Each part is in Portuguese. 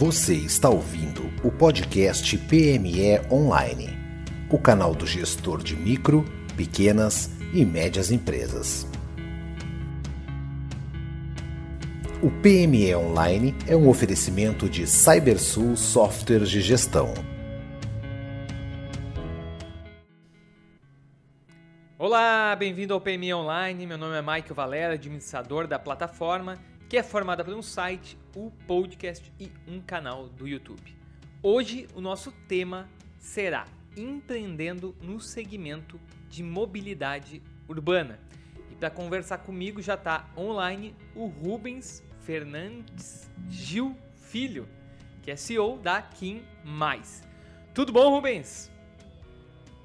Você está ouvindo o podcast PME Online, o canal do gestor de micro, pequenas e médias empresas. O PME Online é um oferecimento de CyberSul Softwares de Gestão. Olá, bem-vindo ao PME Online. Meu nome é Michael Valera, administrador da plataforma que é formada por um site, um podcast e um canal do YouTube. Hoje o nosso tema será empreendendo no segmento de mobilidade urbana. E para conversar comigo já está online o Rubens Fernandes Gil Filho, que é CEO da Kim Mais. Tudo bom, Rubens?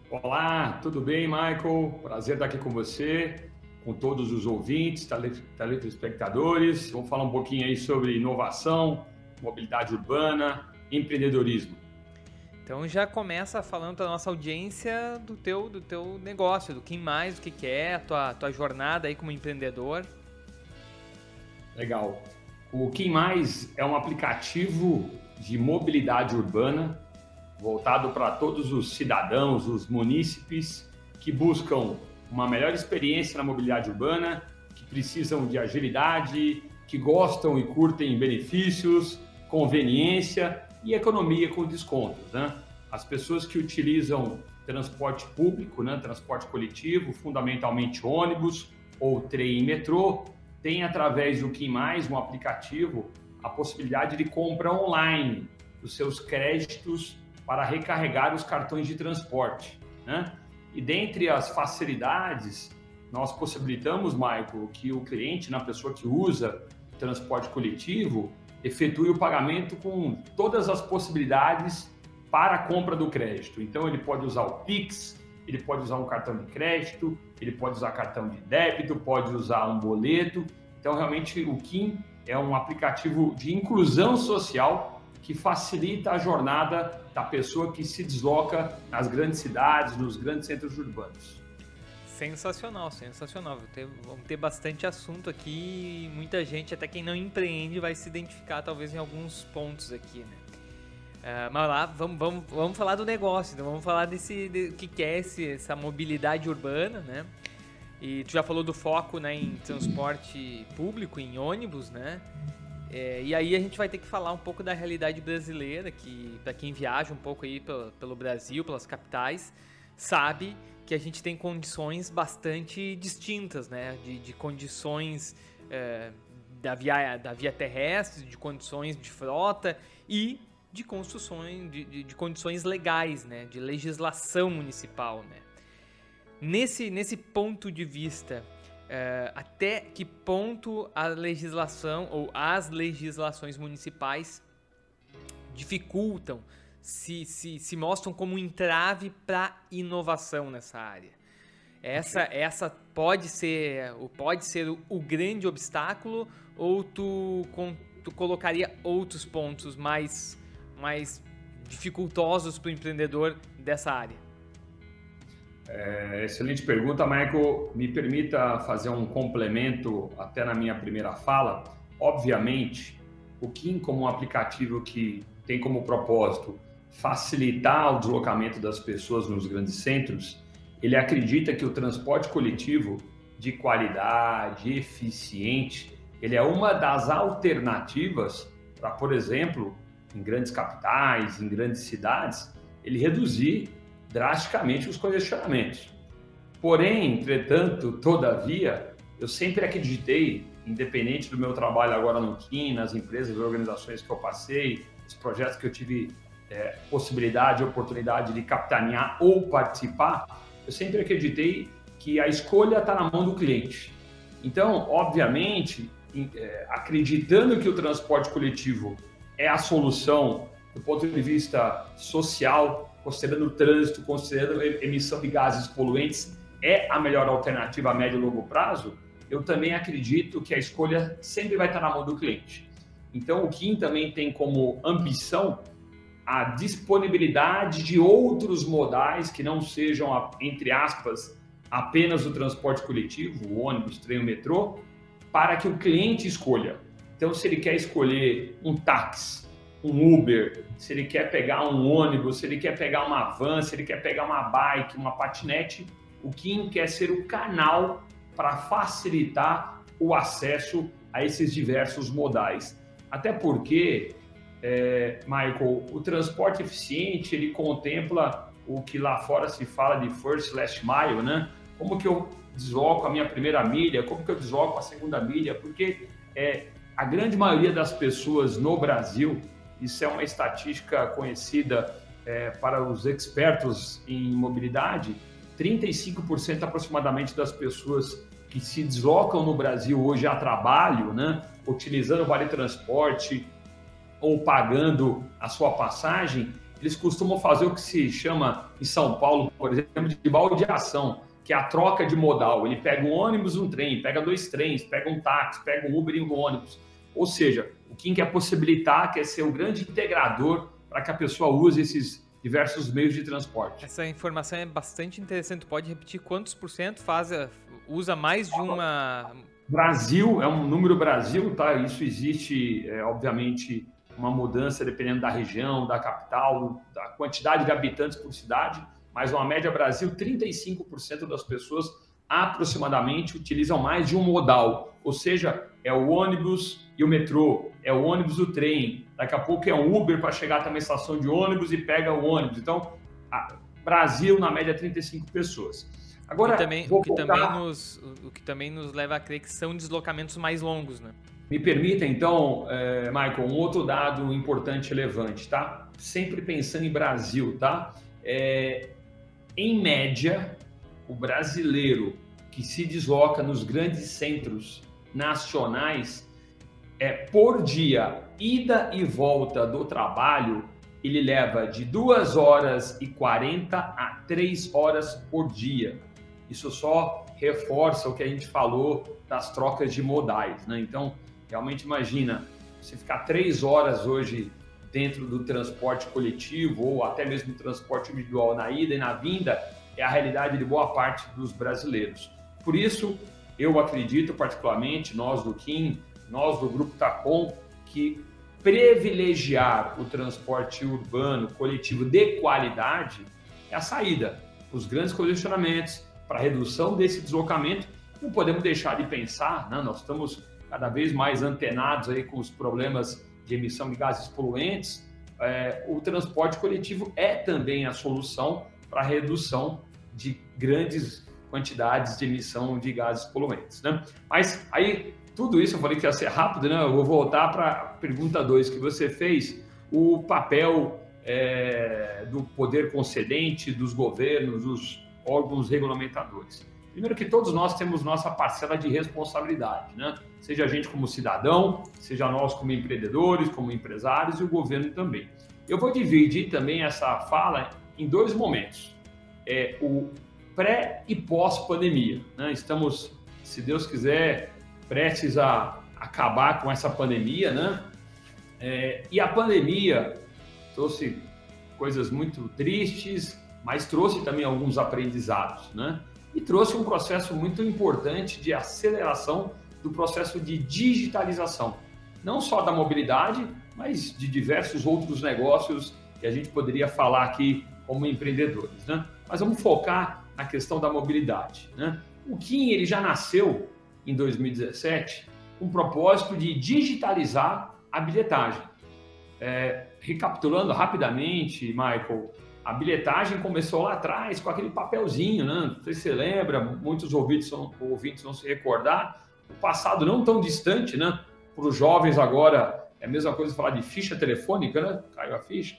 Olá, tudo bem, Michael? Prazer estar aqui com você com todos os ouvintes, telespectadores. Vamos falar um pouquinho aí sobre inovação, mobilidade urbana, empreendedorismo. Então já começa falando para a nossa audiência do teu, do teu negócio, do que mais, o que, que é, a tua, tua jornada aí como empreendedor. Legal. O Quem Mais é um aplicativo de mobilidade urbana voltado para todos os cidadãos, os munícipes que buscam uma melhor experiência na mobilidade urbana, que precisam de agilidade, que gostam e curtem benefícios, conveniência e economia com descontos. Né? As pessoas que utilizam transporte público, né, transporte coletivo, fundamentalmente ônibus ou trem e metrô, têm através do Kim Mais, um aplicativo, a possibilidade de compra online dos seus créditos para recarregar os cartões de transporte. Né? E dentre as facilidades, nós possibilitamos, Michael, que o cliente, na pessoa que usa transporte coletivo, efetue o pagamento com todas as possibilidades para a compra do crédito. Então, ele pode usar o Pix, ele pode usar um cartão de crédito, ele pode usar cartão de débito, pode usar um boleto. Então, realmente, o Kim é um aplicativo de inclusão social que facilita a jornada da pessoa que se desloca nas grandes cidades, nos grandes centros urbanos. Sensacional, sensacional. vamos ter bastante assunto aqui. Muita gente, até quem não empreende, vai se identificar talvez em alguns pontos aqui, né? Uh, mas lá, vamos, vamos, vamos falar do negócio, então vamos falar desse de, que é esse, essa mobilidade urbana, né? E tu já falou do foco né, em transporte público, em ônibus, né? É, e aí a gente vai ter que falar um pouco da realidade brasileira, que para quem viaja um pouco aí pelo, pelo, Brasil, pelas capitais, sabe que a gente tem condições bastante distintas, né? De, de condições é, da, via, da via terrestre, de condições de frota e de construções, de, de, de condições legais, né? De legislação municipal, né? Nesse, nesse ponto de vista, é, até que ponto a legislação ou as legislações municipais dificultam, se, se, se mostram como um entrave para inovação nessa área. Essa, essa pode ser, pode ser o, o grande obstáculo ou tu, com, tu colocaria outros pontos mais, mais dificultosos para o empreendedor dessa área? É, excelente pergunta, Michael. Me permita fazer um complemento até na minha primeira fala. Obviamente, o Kim, como um aplicativo que tem como propósito facilitar o deslocamento das pessoas nos grandes centros, ele acredita que o transporte coletivo de qualidade, eficiente, ele é uma das alternativas para, por exemplo, em grandes capitais, em grandes cidades, ele reduzir drasticamente os congestionamentos. Porém, entretanto, todavia, eu sempre acreditei, independente do meu trabalho agora no KIN, nas empresas e organizações que eu passei, os projetos que eu tive é, possibilidade, oportunidade de capitanear ou participar, eu sempre acreditei que a escolha está na mão do cliente. Então, obviamente, é, acreditando que o transporte coletivo é a solução do ponto de vista social, considerando o trânsito, considerando emissão de gases poluentes, é a melhor alternativa a médio e longo prazo, eu também acredito que a escolha sempre vai estar na mão do cliente. Então, o Kim também tem como ambição a disponibilidade de outros modais que não sejam, entre aspas, apenas o transporte coletivo, o ônibus, trem, o metrô, para que o cliente escolha. Então, se ele quer escolher um táxi um Uber, se ele quer pegar um ônibus, se ele quer pegar uma van, se ele quer pegar uma bike, uma patinete, o Kim quer ser o canal para facilitar o acesso a esses diversos modais. Até porque, é, Michael, o transporte eficiente ele contempla o que lá fora se fala de first last mile, né? Como que eu desloco a minha primeira milha, como que eu desloco a segunda milha, porque é, a grande maioria das pessoas no Brasil, isso é uma estatística conhecida é, para os expertos em mobilidade, 35% aproximadamente das pessoas que se deslocam no Brasil hoje a trabalho, né, utilizando o vale transporte ou pagando a sua passagem, eles costumam fazer o que se chama em São Paulo, por exemplo, de baldeação, que é a troca de modal. Ele pega um ônibus, um trem, pega dois trens, pega um táxi, pega um Uber e um ônibus. Ou seja, o Kim quer possibilitar, quer ser o grande integrador para que a pessoa use esses diversos meios de transporte. Essa informação é bastante interessante. Pode repetir quantos por cento faz, usa mais de uma. Brasil, é um número Brasil, tá? Isso existe, é, obviamente, uma mudança dependendo da região, da capital, da quantidade de habitantes por cidade, mas uma média Brasil, 35% das pessoas aproximadamente utilizam mais de um modal, ou seja, é o ônibus e o metrô, é o ônibus e o trem, daqui a pouco é um Uber para chegar até uma estação de ônibus e pega o ônibus. Então, Brasil, na média, 35 pessoas. Agora, também, o, que também nos, o que também nos leva a crer que são deslocamentos mais longos, né? Me permita, então, é, Michael, um outro dado importante e relevante, tá? Sempre pensando em Brasil, tá? É, em média, o brasileiro que se desloca nos grandes centros nacionais, é, por dia, ida e volta do trabalho, ele leva de 2 horas e 40 a 3 horas por dia. Isso só reforça o que a gente falou das trocas de modais. Né? Então, realmente imagina, você ficar três horas hoje dentro do transporte coletivo ou até mesmo transporte individual na ida e na vinda, é a realidade de boa parte dos brasileiros. Por isso, eu acredito particularmente, nós do Kim, nós do Grupo Tacom, que privilegiar o transporte urbano coletivo de qualidade é a saída. Os grandes congestionamentos para redução desse deslocamento, não podemos deixar de pensar, né? nós estamos cada vez mais antenados aí com os problemas de emissão de gases poluentes, é, o transporte coletivo é também a solução para redução de grandes quantidades de emissão de gases poluentes. Né? Mas aí, tudo isso eu falei que ia ser rápido, né? Eu vou voltar para a pergunta 2 que você fez, o papel é, do poder concedente, dos governos, dos órgãos regulamentadores. Primeiro que todos nós temos nossa parcela de responsabilidade, né? Seja a gente como cidadão, seja nós como empreendedores, como empresários e o governo também. Eu vou dividir também essa fala em dois momentos é, o pré e pós-pandemia. Né? Estamos, se Deus quiser, prestes a acabar com essa pandemia, né? É, e a pandemia trouxe coisas muito tristes, mas trouxe também alguns aprendizados, né? E trouxe um processo muito importante de aceleração do processo de digitalização, não só da mobilidade, mas de diversos outros negócios que a gente poderia falar aqui como empreendedores, né? Mas vamos focar na questão da mobilidade. Né? O Kim ele já nasceu em 2017 com o propósito de digitalizar a bilhetagem. É, recapitulando rapidamente, Michael, a bilhetagem começou lá atrás com aquele papelzinho, né? Não sei se você lembra, muitos ouvintes, são, ouvintes vão se recordar. O passado não tão distante, né? Para os jovens agora é a mesma coisa falar de ficha telefônica, né? Caiu a ficha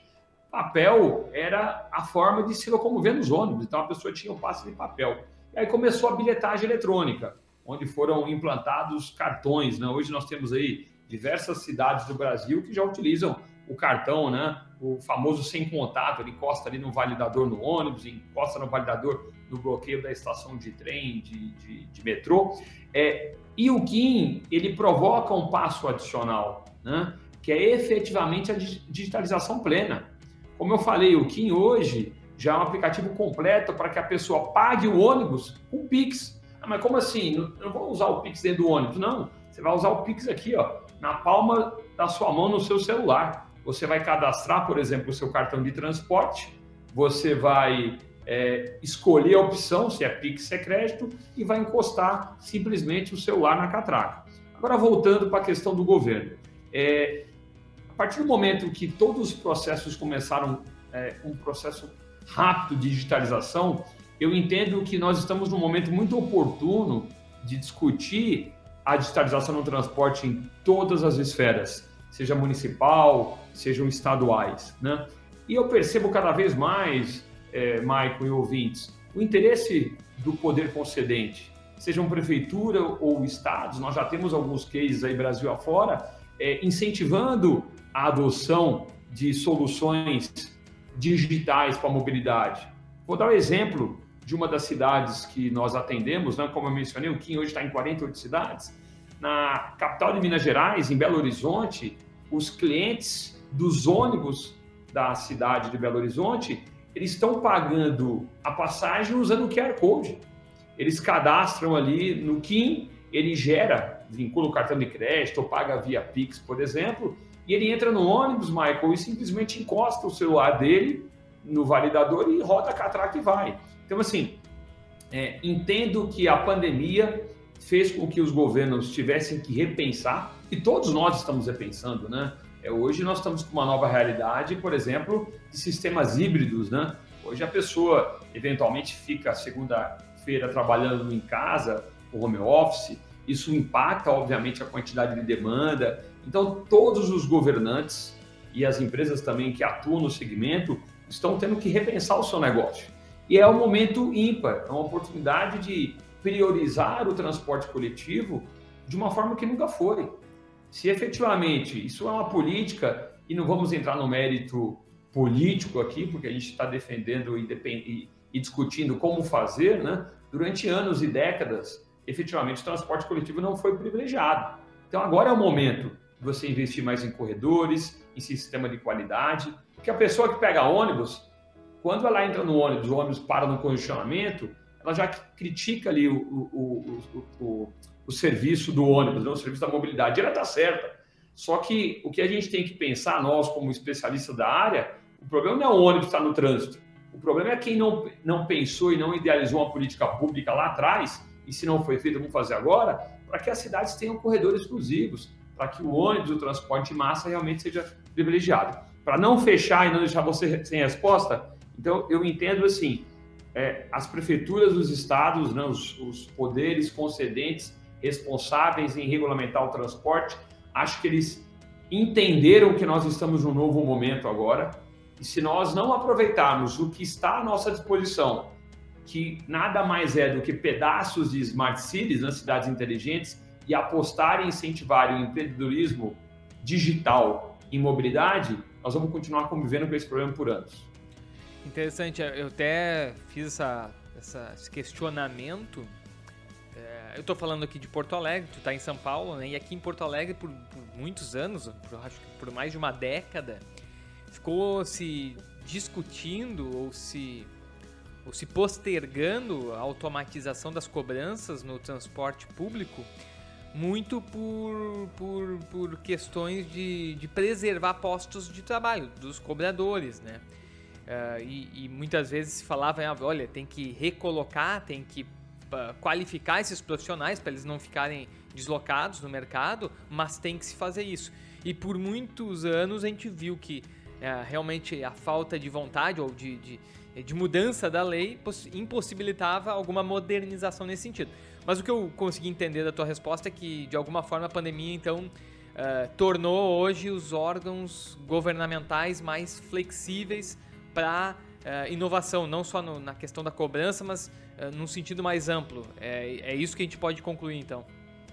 papel era a forma de se locomover nos ônibus, então a pessoa tinha um passe de papel. E aí começou a bilhetagem eletrônica, onde foram implantados cartões. Né? Hoje nós temos aí diversas cidades do Brasil que já utilizam o cartão, né? o famoso sem contato, ele encosta ali no validador no ônibus, encosta no validador no bloqueio da estação de trem, de, de, de metrô. É, e o KIM, ele provoca um passo adicional, né? que é efetivamente a digitalização plena. Como eu falei, o Kim hoje já é um aplicativo completo para que a pessoa pague o ônibus com Pix. Ah, mas como assim? Eu não vou usar o Pix dentro do ônibus. Não, você vai usar o Pix aqui, ó, na palma da sua mão no seu celular. você vai cadastrar, por exemplo, o seu cartão de transporte, você vai é, escolher a opção, se é Pix, se é crédito, e vai encostar simplesmente o celular na catraca. Agora, voltando para a questão do governo. É, partir do momento que todos os processos começaram é, um processo rápido de digitalização, eu entendo que nós estamos num momento muito oportuno de discutir a digitalização no transporte em todas as esferas, seja municipal, sejam estaduais. Né? E eu percebo cada vez mais, é, Maicon e ouvintes, o interesse do poder concedente, sejam prefeitura ou estados, nós já temos alguns cases aí Brasil afora, é, incentivando a adoção de soluções digitais para a mobilidade. Vou dar um exemplo de uma das cidades que nós atendemos, né? como eu mencionei, o Kim hoje está em 48 cidades. Na capital de Minas Gerais, em Belo Horizonte, os clientes dos ônibus da cidade de Belo Horizonte, eles estão pagando a passagem usando o QR Code. Eles cadastram ali no KIM, ele gera, vincula o cartão de crédito ou paga via Pix, por exemplo, e ele entra no ônibus, Michael, e simplesmente encosta o celular dele no validador e roda a catraca e vai. Então, assim, é, entendo que a pandemia fez com que os governos tivessem que repensar, e todos nós estamos repensando, né? É, hoje nós estamos com uma nova realidade, por exemplo, de sistemas híbridos, né? Hoje a pessoa eventualmente fica segunda-feira trabalhando em casa, o home office, isso impacta, obviamente, a quantidade de demanda. Então, todos os governantes e as empresas também que atuam no segmento estão tendo que repensar o seu negócio. E é um momento ímpar, é uma oportunidade de priorizar o transporte coletivo de uma forma que nunca foi. Se efetivamente isso é uma política, e não vamos entrar no mérito político aqui, porque a gente está defendendo e, e discutindo como fazer, né? durante anos e décadas, efetivamente o transporte coletivo não foi privilegiado. Então agora é o momento de você investir mais em corredores, em sistema de qualidade, porque a pessoa que pega ônibus, quando ela entra no ônibus, o ônibus para no congestionamento, ela já critica ali o, o, o, o, serviço do ônibus, né? o serviço da mobilidade. Ela está certa. Só que o que a gente tem que pensar, nós como especialistas da área, o problema não é o ônibus estar no trânsito. O problema é quem não, não pensou e não idealizou uma política pública lá atrás, e se não foi feito, vamos fazer agora, para que as cidades tenham corredores exclusivos, para que o ônibus, o transporte de massa realmente seja privilegiado. Para não fechar e não deixar você sem resposta, então, eu entendo assim, é, as prefeituras dos estados, né, os, os, poderes concedentes responsáveis em regulamentar o transporte, acho que eles entenderam que nós estamos num novo momento agora, e se nós não aproveitarmos o que está à nossa disposição, que nada mais é do que pedaços de smart cities, nas cidades inteligentes, e apostar e incentivar o empreendedorismo digital em mobilidade, nós vamos continuar convivendo com esse problema por anos. Interessante, eu até fiz essa, essa esse questionamento. É, eu estou falando aqui de Porto Alegre, tu está em São Paulo, né? E aqui em Porto Alegre, por, por muitos anos, por, acho que por mais de uma década, ficou se discutindo ou se, ou se postergando a automatização das cobranças no transporte público muito por, por, por questões de, de preservar postos de trabalho dos cobradores, né? Uh, e, e, muitas vezes se falava, ah, olha, tem que recolocar, tem que uh, qualificar esses profissionais para eles não ficarem deslocados no mercado, mas tem que se fazer isso. E por muitos anos a gente viu que uh, realmente a falta de vontade ou de, de, de mudança da lei impossibilitava alguma modernização nesse sentido. Mas o que eu consegui entender da tua resposta é que, de alguma forma, a pandemia, então, tornou hoje os órgãos governamentais mais flexíveis para uh, eh, inovação, não só no, na questão da cobrança, mas uh, num sentido mais amplo. É, é isso que a gente pode concluir, então.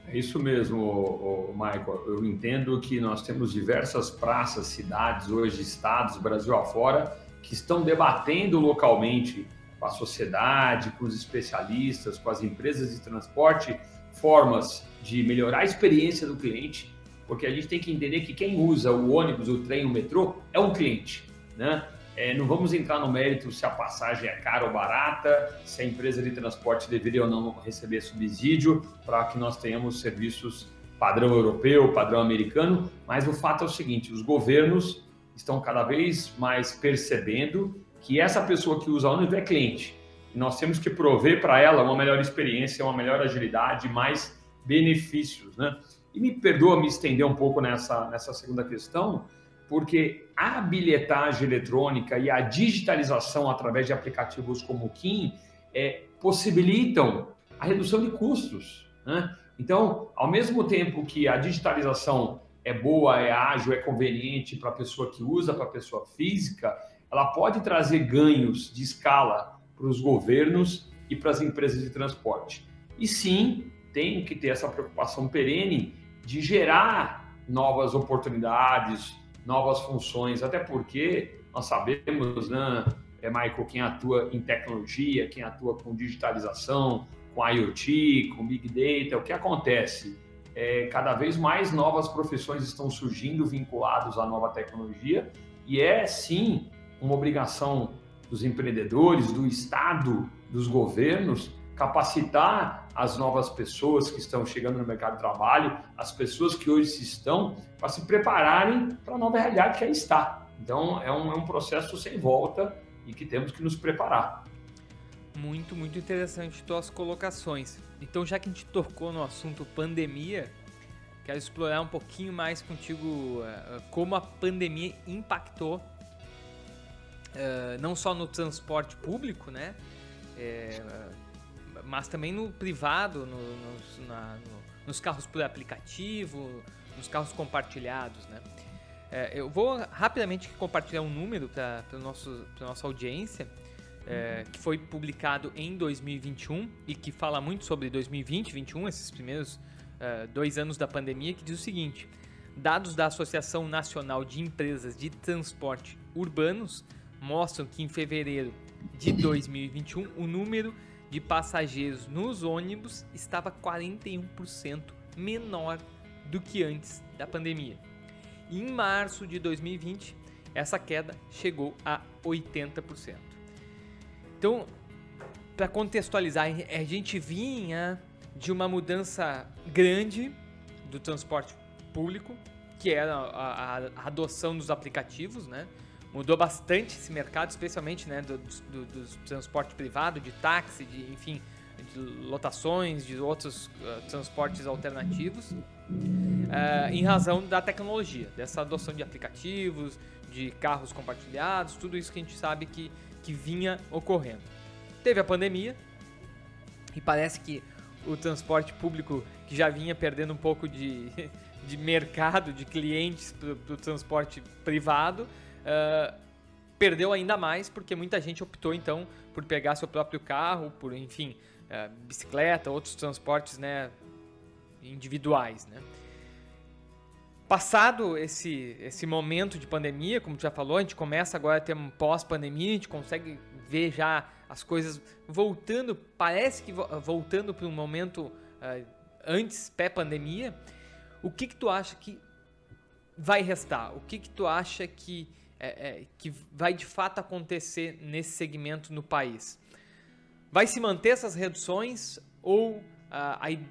É isso mesmo, Michael. Eu entendo que nós temos diversas praças, cidades, hoje estados, Brasil afora, que estão debatendo localmente com a sociedade, com os especialistas, com as empresas de transporte, formas de melhorar a experiência do cliente, porque a gente tem que entender que quem usa o ônibus, o trem, o metrô é um cliente, né? É, não vamos entrar no mérito se a passagem é cara ou barata, se a empresa de transporte deveria ou não receber subsídio para que nós tenhamos serviços padrão europeu, padrão americano, mas o fato é o seguinte: os governos estão cada vez mais percebendo que essa pessoa que usa ônibus é cliente. E nós temos que prover para ela uma melhor experiência, uma melhor agilidade, mais benefícios. Né? E me perdoa me estender um pouco nessa, nessa segunda questão, porque a bilhetagem eletrônica e a digitalização através de aplicativos como o Kim é, possibilitam a redução de custos. Né? Então, ao mesmo tempo que a digitalização é boa, é ágil, é conveniente para a pessoa que usa, para a pessoa física, ela pode trazer ganhos de escala para os governos e para as empresas de transporte. E sim, tem que ter essa preocupação perene de gerar novas oportunidades, novas funções, até porque nós sabemos, né, é, Michael, quem atua em tecnologia, quem atua com digitalização, com IoT, com Big Data, o que acontece? É, cada vez mais novas profissões estão surgindo vinculadas à nova tecnologia e é sim uma obrigação dos empreendedores, do Estado, dos governos capacitar as novas pessoas que estão chegando no mercado de trabalho, as pessoas que hoje estão, para se prepararem para a nova realidade que aí está. Então, é um, é um processo sem volta e que temos que nos preparar. Muito, muito interessante tuas colocações. Então, já que a gente tocou no assunto pandemia, quero explorar um pouquinho mais contigo uh, como a pandemia impactou uh, não só no transporte público, né? É, mas também no privado, no, no, na, no, nos carros por aplicativo, nos carros compartilhados, né? É, eu vou rapidamente compartilhar um número para a nossa audiência, é, que foi publicado em 2021 e que fala muito sobre 2020 2021, esses primeiros é, dois anos da pandemia, que diz o seguinte: dados da Associação Nacional de Empresas de Transporte Urbanos mostram que em fevereiro de 2021 o número de passageiros nos ônibus estava 41% menor do que antes da pandemia. E em março de 2020, essa queda chegou a 80%. Então, para contextualizar, a gente vinha de uma mudança grande do transporte público, que era a, a, a adoção dos aplicativos, né? Mudou bastante esse mercado, especialmente né, do, do, do transporte privado, de táxi, de enfim, de lotações, de outros uh, transportes alternativos, uh, em razão da tecnologia, dessa adoção de aplicativos, de carros compartilhados, tudo isso que a gente sabe que, que vinha ocorrendo. Teve a pandemia e parece que o transporte público que já vinha perdendo um pouco de, de mercado, de clientes para o transporte privado, uh, perdeu ainda mais porque muita gente optou então por pegar seu próprio carro, por enfim, uh, bicicleta, outros transportes, né, individuais, né. Passado esse, esse momento de pandemia, como tu já falou, a gente começa agora a ter um pós-pandemia, a gente consegue ver já as coisas voltando, parece que voltando para um momento uh, antes, pré-pandemia. O que que tu acha que vai restar? O que que tu acha que é, é, que vai de fato acontecer nesse segmento no país? Vai se manter essas reduções ou ah, aí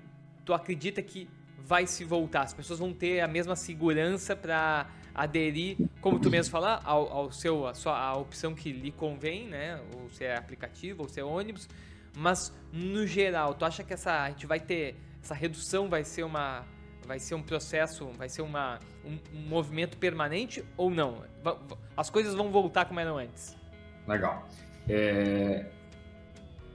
tu acredita que vai se voltar? As pessoas vão ter a mesma segurança para aderir, como tu mesmo falar, ao, ao, seu a sua a opção que lhe convém, né? Ou se é aplicativo, ou se é ônibus. Mas no geral, tu acha que essa a gente vai ter essa redução vai ser uma vai ser um processo, vai ser uma, um, um movimento permanente ou não? As coisas vão voltar como eram antes. Legal. É...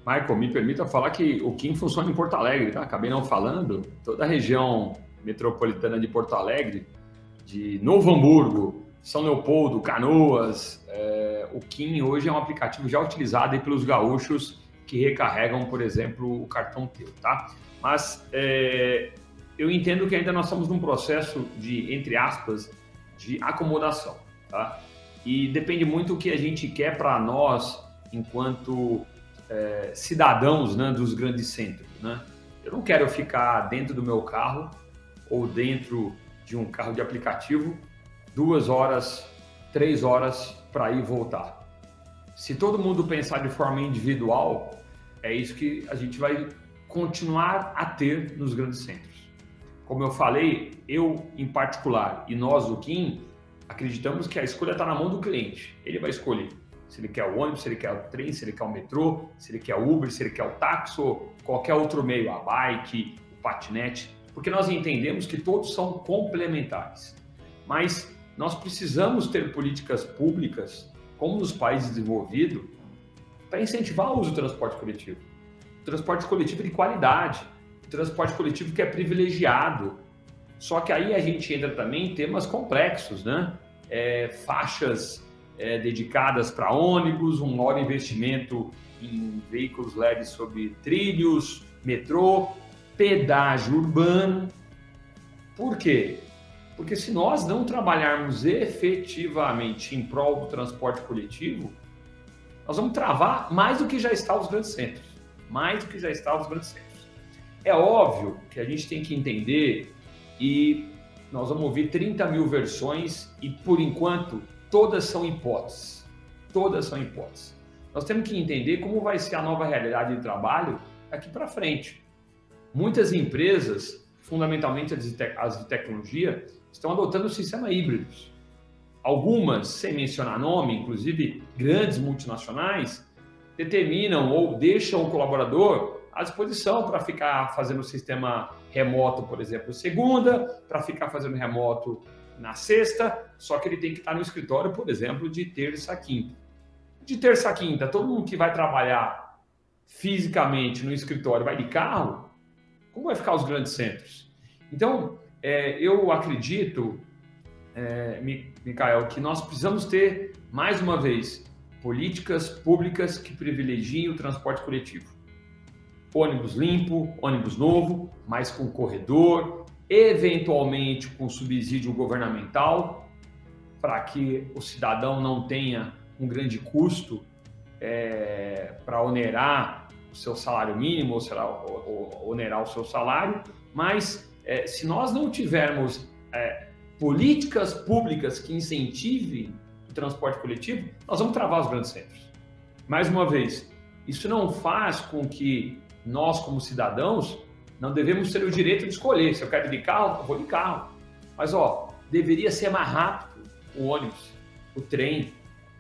Michael, me permita falar que o Kim funciona em Porto Alegre, tá? Acabei não falando. Toda a região metropolitana de Porto Alegre, de Novo Hamburgo, São Leopoldo, Canoas, é... o Kim hoje é um aplicativo já utilizado pelos gaúchos que recarregam, por exemplo, o cartão teu, tá? Mas é, eu entendo que ainda nós estamos num processo de, entre aspas, de acomodação, tá? E depende muito do que a gente quer para nós, enquanto é, cidadãos né, dos grandes centros, né? Eu não quero ficar dentro do meu carro ou dentro de um carro de aplicativo duas horas, três horas para ir e voltar. Se todo mundo pensar de forma individual, é isso que a gente vai continuar a ter nos grandes centros. Como eu falei, eu em particular e nós, o Kim, acreditamos que a escolha está na mão do cliente. Ele vai escolher se ele quer o ônibus, se ele quer o trem, se ele quer o metrô, se ele quer o Uber, se ele quer o táxi ou qualquer outro meio, a bike, o patinete, porque nós entendemos que todos são complementares. Mas nós precisamos ter políticas públicas, como nos países desenvolvidos, para incentivar o uso do transporte coletivo. Transporte coletivo de qualidade, transporte coletivo que é privilegiado. Só que aí a gente entra também em temas complexos, né? É, faixas é, dedicadas para ônibus, um maior investimento em veículos leves sobre trilhos, metrô, pedágio urbano. Por quê? Porque se nós não trabalharmos efetivamente em prol do transporte coletivo, nós vamos travar mais do que já está os grandes centros. Mais do que já está os grandes centros. É óbvio que a gente tem que entender e nós vamos ouvir 30 mil versões e, por enquanto, todas são hipóteses. Todas são hipóteses. Nós temos que entender como vai ser a nova realidade de trabalho daqui para frente. Muitas empresas, fundamentalmente as de tecnologia, estão adotando sistema híbridos. Algumas, sem mencionar nome, inclusive grandes multinacionais, determinam ou deixam o colaborador à disposição para ficar fazendo o sistema remoto, por exemplo, segunda, para ficar fazendo remoto na sexta, só que ele tem que estar no escritório, por exemplo, de terça a quinta. De terça a quinta, todo mundo que vai trabalhar fisicamente no escritório vai de carro, como vai ficar os grandes centros? Então, é, eu acredito, é, Mikael, que nós precisamos ter, mais uma vez, políticas públicas que privilegiem o transporte coletivo. Ônibus limpo, ônibus novo, mas com corredor, eventualmente com subsídio governamental, para que o cidadão não tenha um grande custo é, para onerar o seu salário mínimo ou, será, onerar o seu salário, mas é, se nós não tivermos é, políticas públicas que incentivem o transporte coletivo, nós vamos travar os grandes centros. Mais uma vez, isso não faz com que nós, como cidadãos, não devemos ter o direito de escolher. Se eu quero ir de carro, eu vou de carro. Mas, ó, deveria ser mais rápido o ônibus, o trem,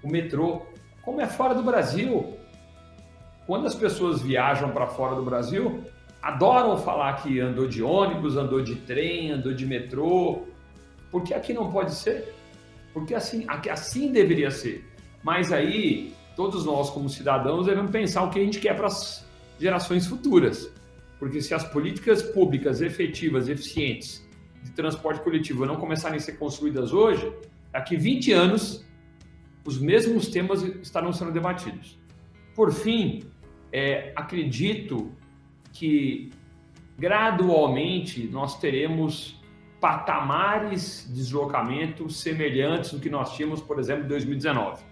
o metrô. Como é fora do Brasil. Quando as pessoas viajam para fora do Brasil, adoram falar que andou de ônibus, andou de trem, andou de metrô. Porque aqui não pode ser? Porque assim, assim deveria ser. Mas aí, todos nós, como cidadãos, devemos pensar o que a gente quer para as gerações futuras. Porque se as políticas públicas efetivas, eficientes de transporte coletivo não começarem a ser construídas hoje, daqui 20 anos, os mesmos temas estarão sendo debatidos. Por fim, é, acredito que gradualmente nós teremos patamares de deslocamento semelhantes do que nós tínhamos, por exemplo, em 2019.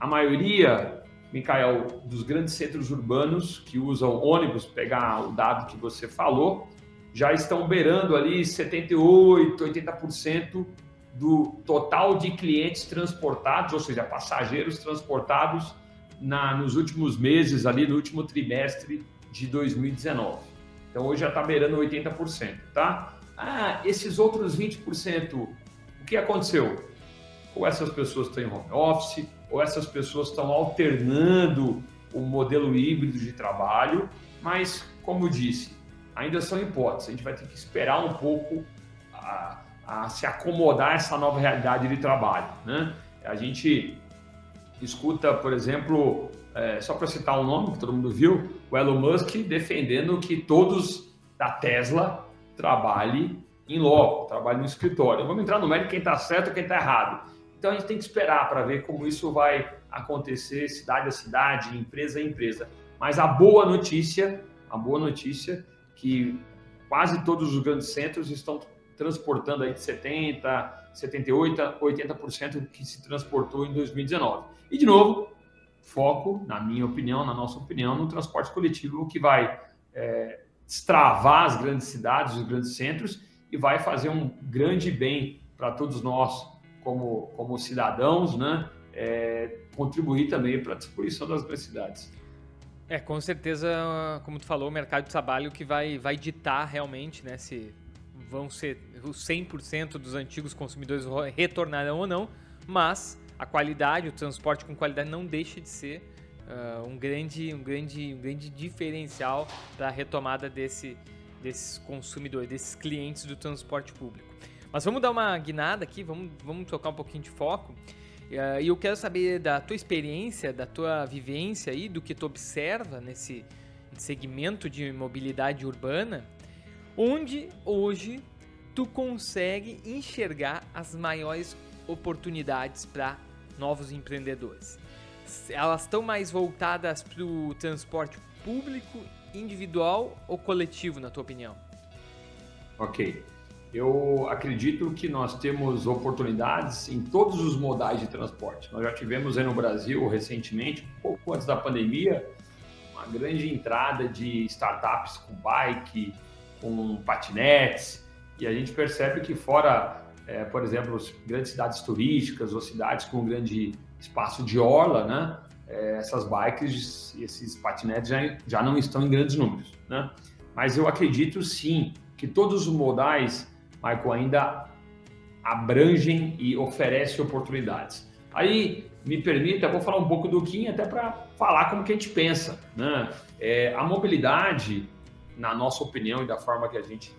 A maioria Micael, dos grandes centros urbanos que usam ônibus, pegar o dado que você falou, já estão beirando ali 78, 80% do total de clientes transportados, ou seja, passageiros transportados na, nos últimos meses, ali no último trimestre de 2019. Então hoje já está beirando 80%, tá? Ah, esses outros 20%, o que aconteceu? Ou essas pessoas estão em home office, ou essas pessoas estão alternando o modelo híbrido de trabalho, mas, como disse, ainda são hipóteses. A gente vai ter que esperar um pouco a, a se acomodar a essa nova realidade de trabalho. Né? A gente escuta, por exemplo, é, só para citar um nome que todo mundo viu, o Elon Musk defendendo que todos da Tesla trabalhem em loco, trabalhem no escritório. Vamos entrar no mérito quem está certo e quem está errado. Então a gente tem que esperar para ver como isso vai acontecer, cidade a cidade, empresa a empresa. Mas a boa notícia, a boa notícia que quase todos os grandes centros estão transportando aí de 70, 78, 80% do que se transportou em 2019. E de novo, foco, na minha opinião, na nossa opinião, no transporte coletivo que vai é, destravar as grandes cidades, os grandes centros e vai fazer um grande bem para todos nós como, como cidadãos, né, é, contribuir também para a distribuição das necessidades. É, com certeza, como tu falou, o mercado de trabalho que vai, vai ditar realmente, né, se vão ser os 100% dos antigos consumidores retornarão ou não, mas a qualidade, o transporte com qualidade não deixa de ser uh, um, grande, um, grande, um grande diferencial para a retomada desse, desses consumidores, desses clientes do transporte público. Mas vamos dar uma guinada aqui, vamos, vamos tocar um pouquinho de foco. Uh, e eu quero saber da tua experiência, da tua vivência aí, do que tu observa nesse segmento de mobilidade urbana, onde hoje tu consegue enxergar as maiores oportunidades para novos empreendedores. Elas estão mais voltadas para o transporte público, individual ou coletivo, na tua opinião? Ok. Eu acredito que nós temos oportunidades em todos os modais de transporte. Nós já tivemos aí no Brasil recentemente, um pouco antes da pandemia, uma grande entrada de startups com bike, com patinetes, e a gente percebe que fora é, por exemplo, grandes cidades turísticas ou cidades com grande espaço de orla, né? É, essas bikes esses patinetes já, já não estão em grandes números, né? Mas eu acredito sim que todos os modais, Michael, ainda abrangem e oferecem oportunidades. Aí, me permita, vou falar um pouco do Kim até para falar como que a gente pensa, né? É, a mobilidade, na nossa opinião e da forma que a gente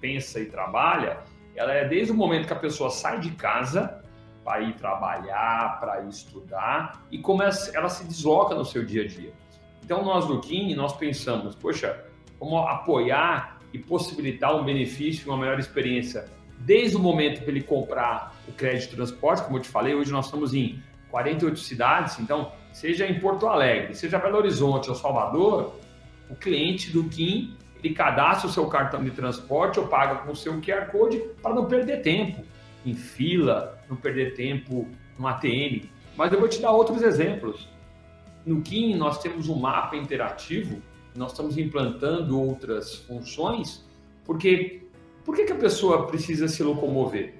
pensa e trabalha, ela é desde o momento que a pessoa sai de casa para ir trabalhar, para ir estudar e como ela, ela se desloca no seu dia a dia. Então, nós do Kim, nós pensamos, poxa, como apoiar e possibilitar um benefício, uma melhor experiência, desde o momento que ele comprar o crédito de transporte, como eu te falei, hoje nós estamos em 48 cidades, então, seja em Porto Alegre, seja Belo Horizonte ou Salvador, o cliente do Kim ele cadastra o seu cartão de transporte ou paga com o seu QR Code para não perder tempo em fila, não perder tempo no ATM. Mas eu vou te dar outros exemplos. No Kim, nós temos um mapa interativo, nós estamos implantando outras funções, porque por que, que a pessoa precisa se locomover?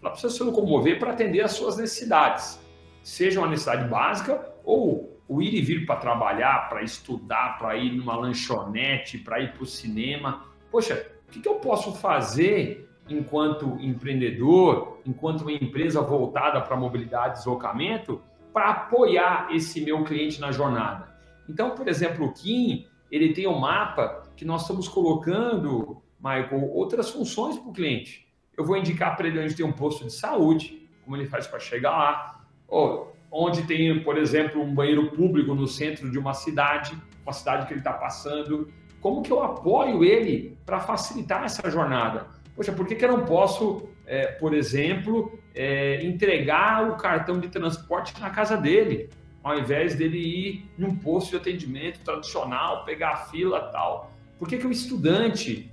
Ela precisa se locomover para atender às suas necessidades, seja uma necessidade básica ou o ir e vir para trabalhar, para estudar, para ir numa lanchonete, para ir para o cinema. Poxa, o que, que eu posso fazer enquanto empreendedor, enquanto uma empresa voltada para mobilidade e deslocamento, para apoiar esse meu cliente na jornada? Então, por exemplo, o Kim, ele tem um mapa que nós estamos colocando, Michael, outras funções para o cliente. Eu vou indicar para ele onde tem um posto de saúde, como ele faz para chegar lá. Ou onde tem, por exemplo, um banheiro público no centro de uma cidade, uma cidade que ele está passando. Como que eu apoio ele para facilitar essa jornada? Poxa, por que, que eu não posso, é, por exemplo, é, entregar o cartão de transporte na casa dele, ao invés dele ir num posto de atendimento tradicional, pegar a fila tal? Por que, que o estudante,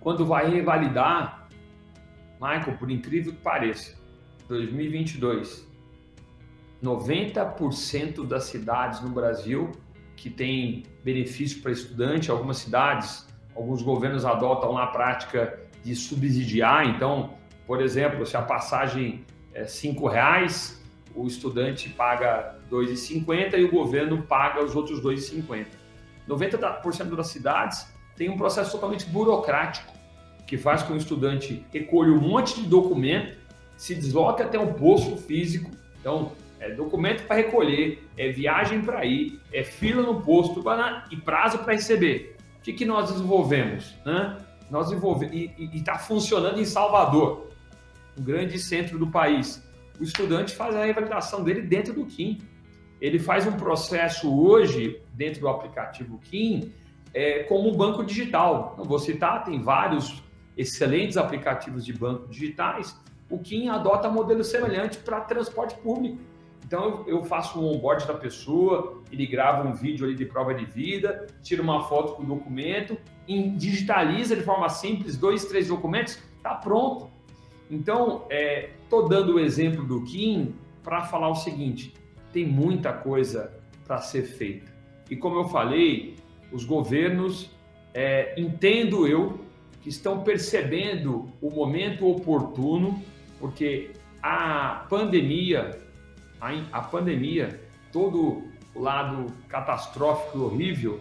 quando vai revalidar, Michael, por incrível que pareça, 2022, 90% das cidades no Brasil que tem benefício para estudante, algumas cidades, alguns governos adotam a prática de subsidiar. Então, por exemplo, se a passagem é R$ reais, o estudante paga R$ 2,50 e o governo paga os outros R$ 2,50. 90% das cidades tem um processo totalmente burocrático, que faz com que o estudante recolha um monte de documento, se desloque até um posto físico. Então, é documento para recolher, é viagem para ir, é fila no posto e prazo para receber. O que, que nós desenvolvemos? Né? Nós desenvolvemos, e está funcionando em Salvador, um grande centro do país. O estudante faz a revalidação dele dentro do KIM. Ele faz um processo hoje, dentro do aplicativo KIM, é, como um banco digital. Não vou citar, tem vários excelentes aplicativos de banco digitais. O KIM adota modelos semelhantes para transporte público. Então eu faço um onboard da pessoa, ele grava um vídeo ali de prova de vida, tira uma foto com o documento, digitaliza de forma simples dois, três documentos, está pronto. Então, estou dando o exemplo do Kim para falar o seguinte: tem muita coisa para ser feita. E como eu falei, os governos, é, entendo eu, que estão percebendo o momento oportuno, porque a pandemia a, a pandemia, todo o lado catastrófico e horrível,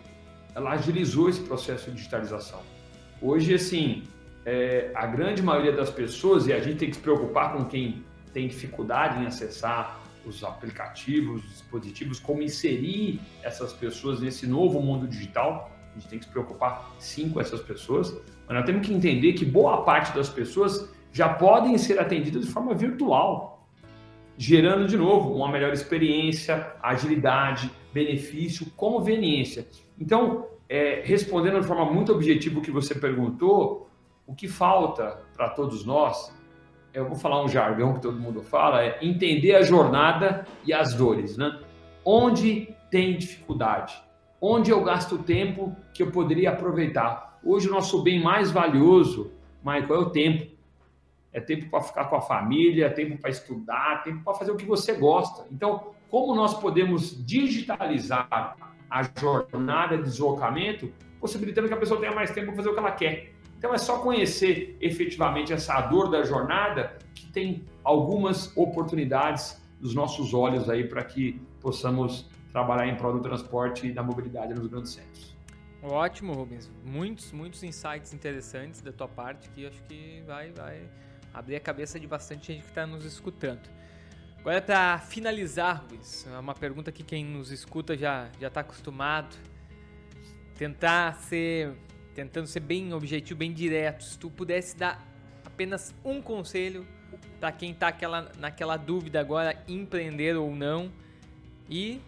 ela agilizou esse processo de digitalização. Hoje, assim, é, a grande maioria das pessoas, e a gente tem que se preocupar com quem tem dificuldade em acessar os aplicativos, os dispositivos, como inserir essas pessoas nesse novo mundo digital. A gente tem que se preocupar sim com essas pessoas, mas nós temos que entender que boa parte das pessoas já podem ser atendidas de forma virtual, gerando de novo uma melhor experiência, agilidade, benefício, conveniência. Então, é, respondendo de forma muito objetiva o que você perguntou, o que falta para todos nós eu vou falar um jargão que todo mundo fala, é entender a jornada e as dores, né? Onde tem dificuldade? Onde eu gasto tempo que eu poderia aproveitar? Hoje o nosso bem mais valioso, Michael, é o tempo. É tempo para ficar com a família, é tempo para estudar, tempo para fazer o que você gosta. Então, como nós podemos digitalizar a jornada de deslocamento, possibilitando que a pessoa tenha mais tempo para fazer o que ela quer? Então é só conhecer efetivamente essa dor da jornada que tem algumas oportunidades dos nossos olhos aí para que possamos trabalhar em prol do transporte e da mobilidade nos grandes centros. Ótimo, Rubens. Muitos, muitos insights interessantes da tua parte que acho que vai, vai abrir a cabeça de bastante gente que está nos escutando. Agora, para finalizar, Rubens, é uma pergunta que quem nos escuta já está acostumado. Tentar ser tentando ser bem objetivo, bem direto, se tu pudesse dar apenas um conselho para quem está aquela, naquela dúvida agora, empreender ou não, e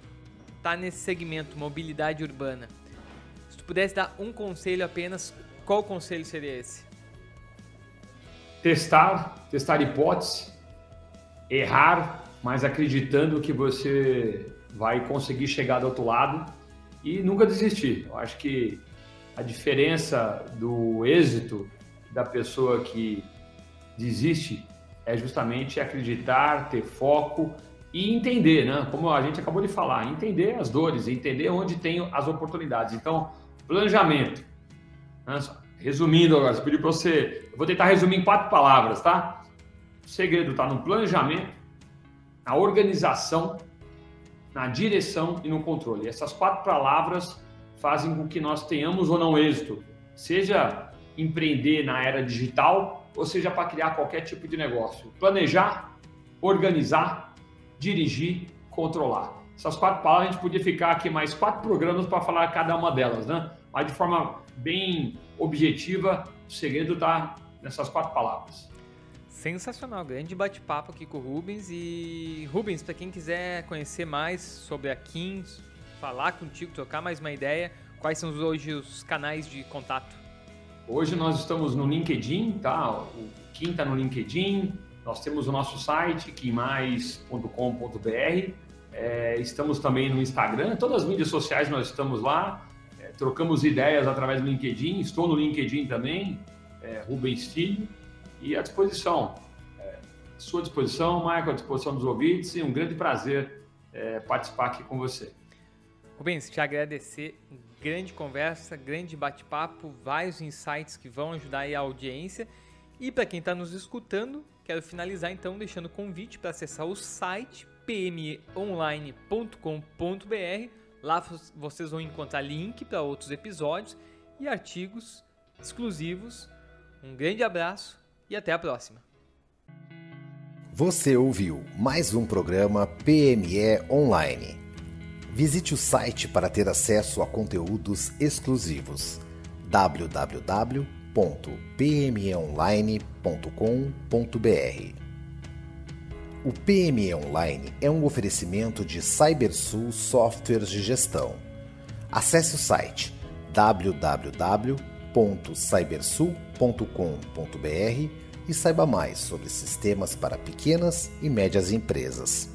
tá nesse segmento mobilidade urbana. Se tu pudesse dar um conselho apenas, qual conselho seria esse? Testar, testar hipótese, errar, mas acreditando que você vai conseguir chegar do outro lado e nunca desistir. Eu acho que a diferença do êxito da pessoa que desiste é justamente acreditar, ter foco e entender, né? Como a gente acabou de falar, entender as dores, entender onde tem as oportunidades. Então, planejamento. Né? Resumindo agora, você pediu para você, eu vou tentar resumir em quatro palavras, tá? O segredo está no planejamento, na organização, na direção e no controle. Essas quatro palavras fazem com que nós tenhamos ou não êxito, seja empreender na era digital ou seja para criar qualquer tipo de negócio. Planejar, organizar, dirigir, controlar. Essas quatro palavras a gente podia ficar aqui mais quatro programas para falar cada uma delas, né? Mas de forma bem objetiva, o segredo está nessas quatro palavras. Sensacional, grande bate-papo aqui com o Rubens. E Rubens, para quem quiser conhecer mais sobre a Kins, falar contigo, trocar mais uma ideia, quais são hoje os canais de contato? Hoje nós estamos no LinkedIn, tá? O Kim está no LinkedIn, nós temos o nosso site, kimmais.com.br, é, estamos também no Instagram, todas as mídias sociais nós estamos lá, é, trocamos ideias através do LinkedIn, estou no LinkedIn também, é, Rubens Filho, e à disposição. É, à sua disposição, Michael, à disposição dos ouvintes, e um grande prazer é, participar aqui com você. Rubens, te agradecer. Grande conversa, grande bate-papo, vários insights que vão ajudar a audiência. E para quem está nos escutando, quero finalizar então deixando o convite para acessar o site pmeonline.com.br. Lá vocês vão encontrar link para outros episódios e artigos exclusivos. Um grande abraço e até a próxima. Você ouviu mais um programa PME Online. Visite o site para ter acesso a conteúdos exclusivos www.pmeonline.com.br. O PME Online é um oferecimento de CyberSul Softwares de Gestão. Acesse o site www.cybersul.com.br e saiba mais sobre sistemas para pequenas e médias empresas.